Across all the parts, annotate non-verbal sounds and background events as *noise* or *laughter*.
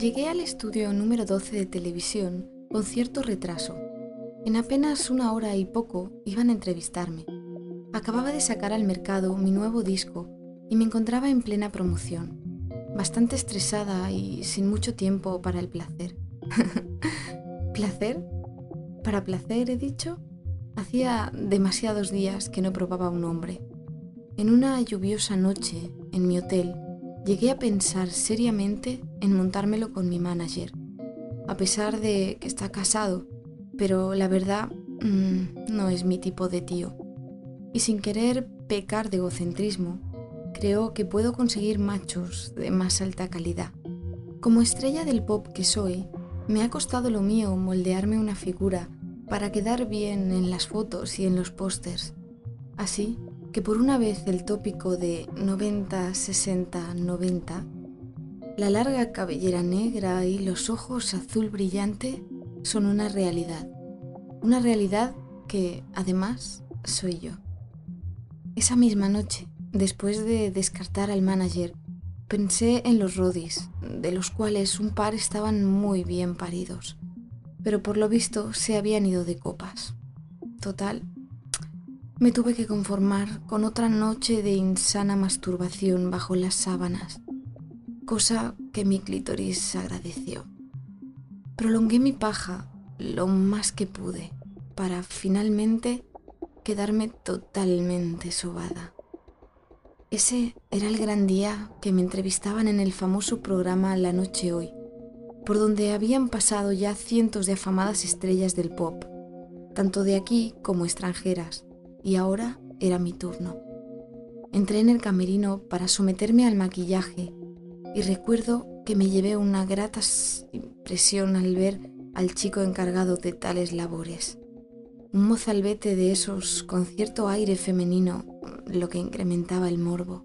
Llegué al estudio número 12 de televisión con cierto retraso. En apenas una hora y poco iban a entrevistarme. Acababa de sacar al mercado mi nuevo disco y me encontraba en plena promoción, bastante estresada y sin mucho tiempo para el placer. *laughs* ¿Placer? ¿Para placer he dicho? Hacía demasiados días que no probaba un hombre. En una lluviosa noche, en mi hotel, llegué a pensar seriamente en montármelo con mi manager, a pesar de que está casado, pero la verdad mmm, no es mi tipo de tío. Y sin querer pecar de egocentrismo, creo que puedo conseguir machos de más alta calidad. Como estrella del pop que soy, me ha costado lo mío moldearme una figura para quedar bien en las fotos y en los pósters. Así que por una vez el tópico de 90, 60, 90, la larga cabellera negra y los ojos azul brillante son una realidad. Una realidad que, además, soy yo. Esa misma noche, después de descartar al manager, pensé en los rodis, de los cuales un par estaban muy bien paridos, pero por lo visto se habían ido de copas. Total, me tuve que conformar con otra noche de insana masturbación bajo las sábanas, cosa que mi clítoris agradeció. Prolongué mi paja lo más que pude para finalmente quedarme totalmente sobada. Ese era el gran día que me entrevistaban en el famoso programa La Noche Hoy, por donde habían pasado ya cientos de afamadas estrellas del pop, tanto de aquí como extranjeras y ahora era mi turno. Entré en el camerino para someterme al maquillaje y recuerdo que me llevé una grata impresión al ver al chico encargado de tales labores. Un mozalbete de esos con cierto aire femenino, lo que incrementaba el morbo.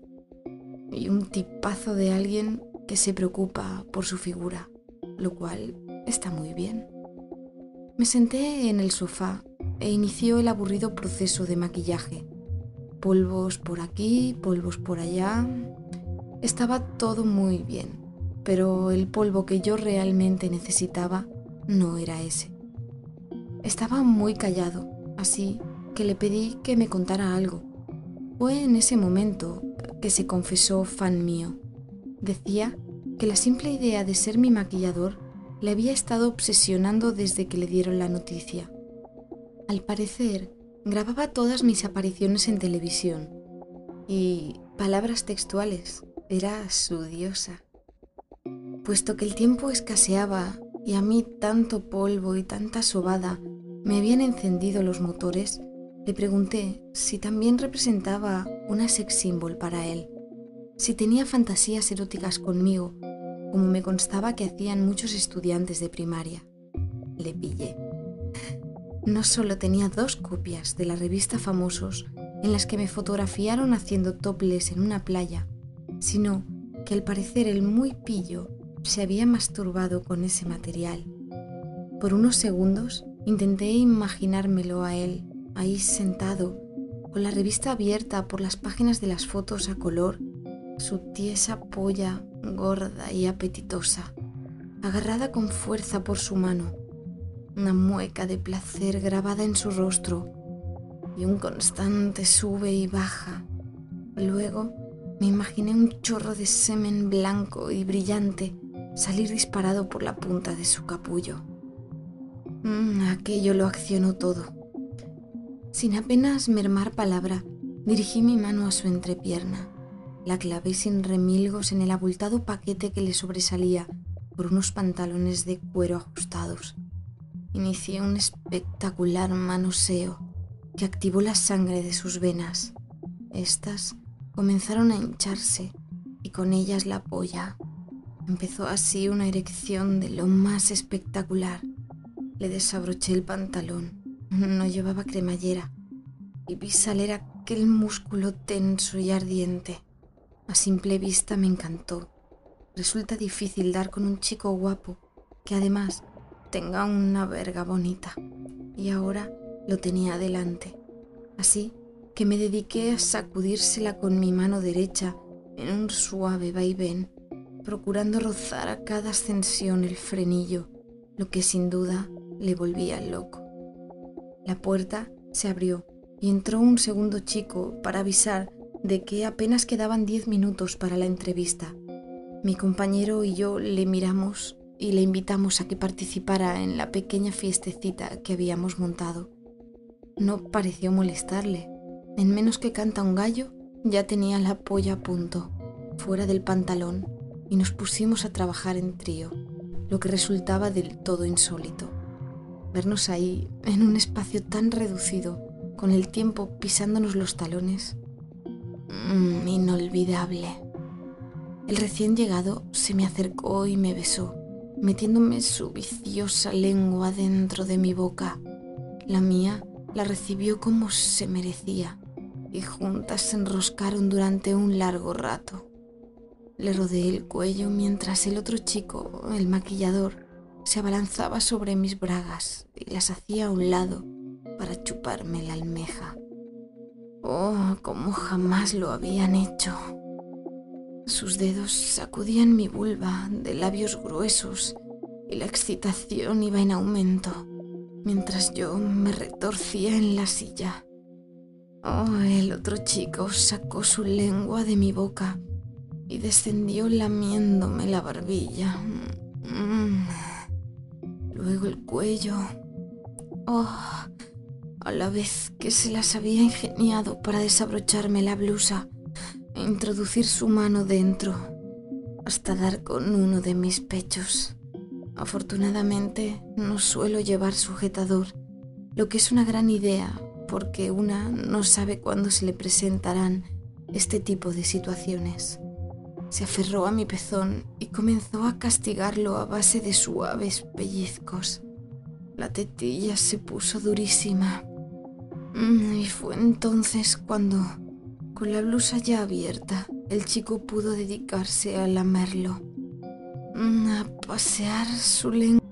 Y un tipazo de alguien que se preocupa por su figura, lo cual está muy bien. Me senté en el sofá e inició el aburrido proceso de maquillaje. Polvos por aquí, polvos por allá. Estaba todo muy bien, pero el polvo que yo realmente necesitaba no era ese. Estaba muy callado, así que le pedí que me contara algo. Fue en ese momento que se confesó fan mío. Decía que la simple idea de ser mi maquillador le había estado obsesionando desde que le dieron la noticia. Al parecer, grababa todas mis apariciones en televisión y palabras textuales, era su diosa. Puesto que el tiempo escaseaba y a mí tanto polvo y tanta sobada me habían encendido los motores, le pregunté si también representaba una sex symbol para él, si tenía fantasías eróticas conmigo, como me constaba que hacían muchos estudiantes de primaria. Le pillé no solo tenía dos copias de la revista Famosos en las que me fotografiaron haciendo toples en una playa, sino que al parecer el muy pillo se había masturbado con ese material. Por unos segundos intenté imaginármelo a él, ahí sentado, con la revista abierta por las páginas de las fotos a color, su tiesa polla gorda y apetitosa, agarrada con fuerza por su mano una mueca de placer grabada en su rostro y un constante sube y baja. Luego me imaginé un chorro de semen blanco y brillante salir disparado por la punta de su capullo. Mm, aquello lo accionó todo. Sin apenas mermar palabra, dirigí mi mano a su entrepierna. La clavé sin remilgos en el abultado paquete que le sobresalía por unos pantalones de cuero ajustados inicié un espectacular manoseo que activó la sangre de sus venas. Estas comenzaron a hincharse y con ellas la polla. Empezó así una erección de lo más espectacular. Le desabroché el pantalón. No llevaba cremallera y vi salir aquel músculo tenso y ardiente. A simple vista me encantó. Resulta difícil dar con un chico guapo que además tenga una verga bonita. Y ahora lo tenía delante. Así que me dediqué a sacudírsela con mi mano derecha en un suave vaivén, procurando rozar a cada ascensión el frenillo, lo que sin duda le volvía loco. La puerta se abrió y entró un segundo chico para avisar de que apenas quedaban diez minutos para la entrevista. Mi compañero y yo le miramos y le invitamos a que participara en la pequeña fiestecita que habíamos montado. No pareció molestarle. En menos que canta un gallo, ya tenía la polla a punto, fuera del pantalón, y nos pusimos a trabajar en trío, lo que resultaba del todo insólito. Vernos ahí, en un espacio tan reducido, con el tiempo pisándonos los talones. Mm, inolvidable. El recién llegado se me acercó y me besó, metiéndome su viciosa lengua dentro de mi boca. La mía la recibió como se merecía y juntas se enroscaron durante un largo rato. Le rodeé el cuello mientras el otro chico, el maquillador, se abalanzaba sobre mis bragas y las hacía a un lado para chuparme la almeja. Oh, como jamás lo habían hecho. Sus dedos sacudían mi vulva de labios gruesos y la excitación iba en aumento mientras yo me retorcía en la silla. Oh, el otro chico sacó su lengua de mi boca y descendió lamiéndome la barbilla. Luego el cuello. Oh, a la vez que se las había ingeniado para desabrocharme la blusa introducir su mano dentro hasta dar con uno de mis pechos. Afortunadamente no suelo llevar sujetador, lo que es una gran idea porque una no sabe cuándo se le presentarán este tipo de situaciones. Se aferró a mi pezón y comenzó a castigarlo a base de suaves pellizcos. La tetilla se puso durísima. Mm, y fue entonces cuando, con la blusa ya abierta, el chico pudo dedicarse a lamerlo, mm, a pasear su lengua.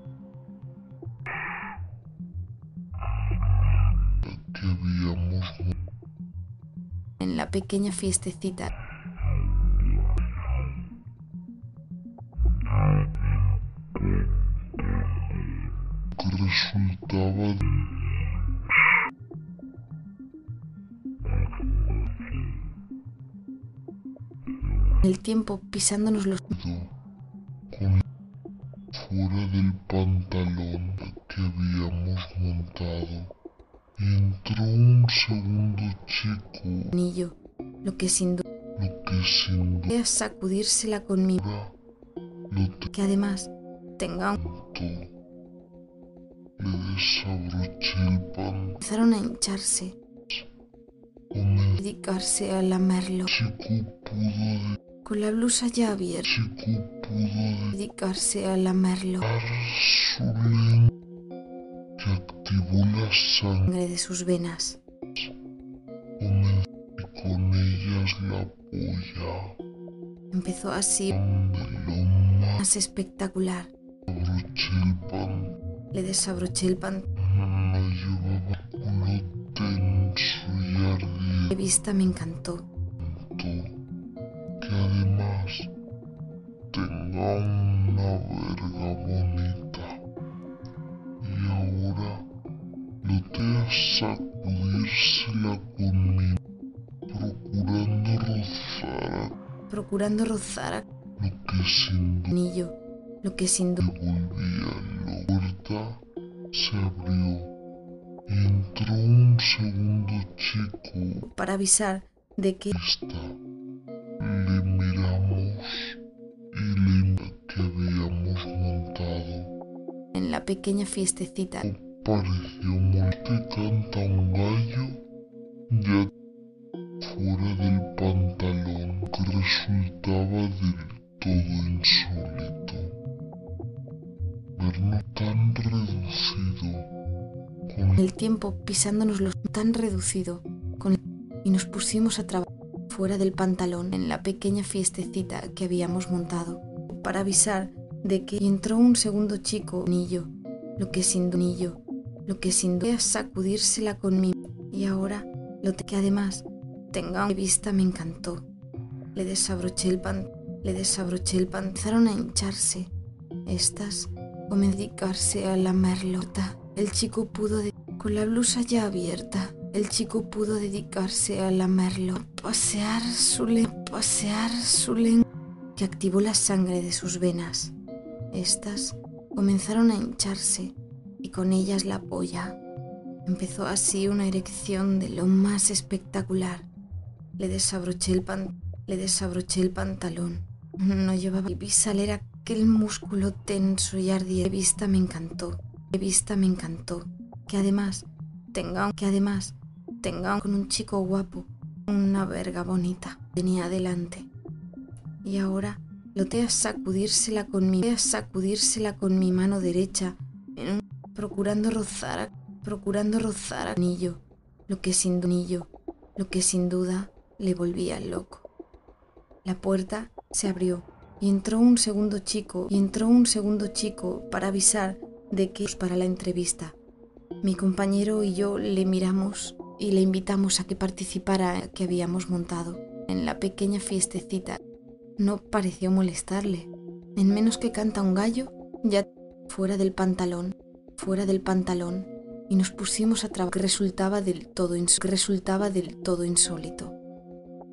En la pequeña fiestecita el tiempo pisándonos los con fuera del pantalón que habíamos montado entró un segundo chico. anillo, lo que sin duda lo que sin duda sacudírsela conmigo, lo que además tenga un... Le desabroché el pan, empezaron a hincharse, dedicarse a lamerlo, chico pudo con la blusa ya abierta, chico pudo dedicarse a lamerlo, su que activó la sangre de sus venas, comenzó y con ellas la polla empezó así. Más espectacular. el pan. Le desabroché el pantalón, lo llevaba culo tenso y ardiente vista me encantó. que sacudírsela conmigo procurando rozar procurando rozar lo que sin anillo, lo que sin duda volvía la puerta se abrió y entró un segundo chico para avisar de que Esta. Le miramos y le que habíamos montado en la pequeña fiestecita pareció muy que canta un gallo ya fuera del pantalón que resultaba del todo insólito. Vernos tan reducido con el tiempo pisándonos los tan reducido con y nos pusimos a trabajar fuera del pantalón en la pequeña fiestecita que habíamos montado para avisar de que entró un segundo chico anillo, lo que sin anillo, lo que sin duda es sacudírsela conmigo y ahora lo que además tenga una vista me encantó. Le desabroché el pan le desabroché el pantalón a hincharse. Estas a dedicarse a la merlota. El chico pudo, de- con la blusa ya abierta, el chico pudo dedicarse a lamerlo, pasear su lengua, pasear su lengua, que activó la sangre de sus venas. Estas comenzaron a hincharse y con ellas la polla. Empezó así una erección de lo más espectacular. Le desabroché el, pan- le desabroché el pantalón. No llevaba y vi salir aquel músculo tenso y ardiente. De vista me encantó. De vista me encantó. Que además tenga, que además tenga con un chico guapo, una verga bonita. Tenía delante. Y ahora lo te a sacudírsela con mi, a sacudírsela con mi mano derecha, un- procurando rozar, procurando rozar anillo, lo que sin anillo, lo que sin duda le volvía loco. La puerta se abrió y entró un segundo chico y entró un segundo chico para avisar de que para la entrevista. Mi compañero y yo le miramos y le invitamos a que participara que habíamos montado en la pequeña fiestecita. No pareció molestarle. En menos que canta un gallo, ya fuera del pantalón, fuera del pantalón, y nos pusimos a trabajar que resultaba del todo resultaba del todo insólito.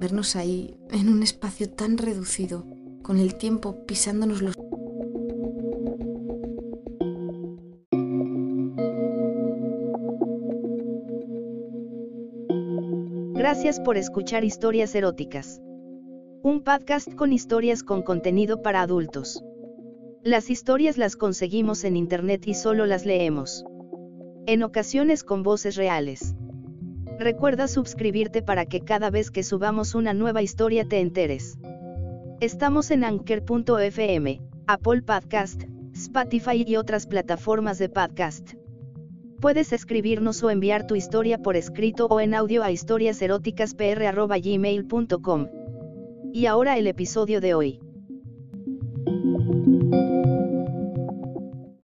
Vernos ahí, en un espacio tan reducido, con el tiempo pisándonos los Gracias por escuchar Historias Eróticas. Un podcast con historias con contenido para adultos. Las historias las conseguimos en internet y solo las leemos. En ocasiones con voces reales. Recuerda suscribirte para que cada vez que subamos una nueva historia te enteres. Estamos en anchor.fm, Apple Podcast, Spotify y otras plataformas de podcast. Puedes escribirnos o enviar tu historia por escrito o en audio a historiaseroticaspr.gmail.com. Y ahora el episodio de hoy.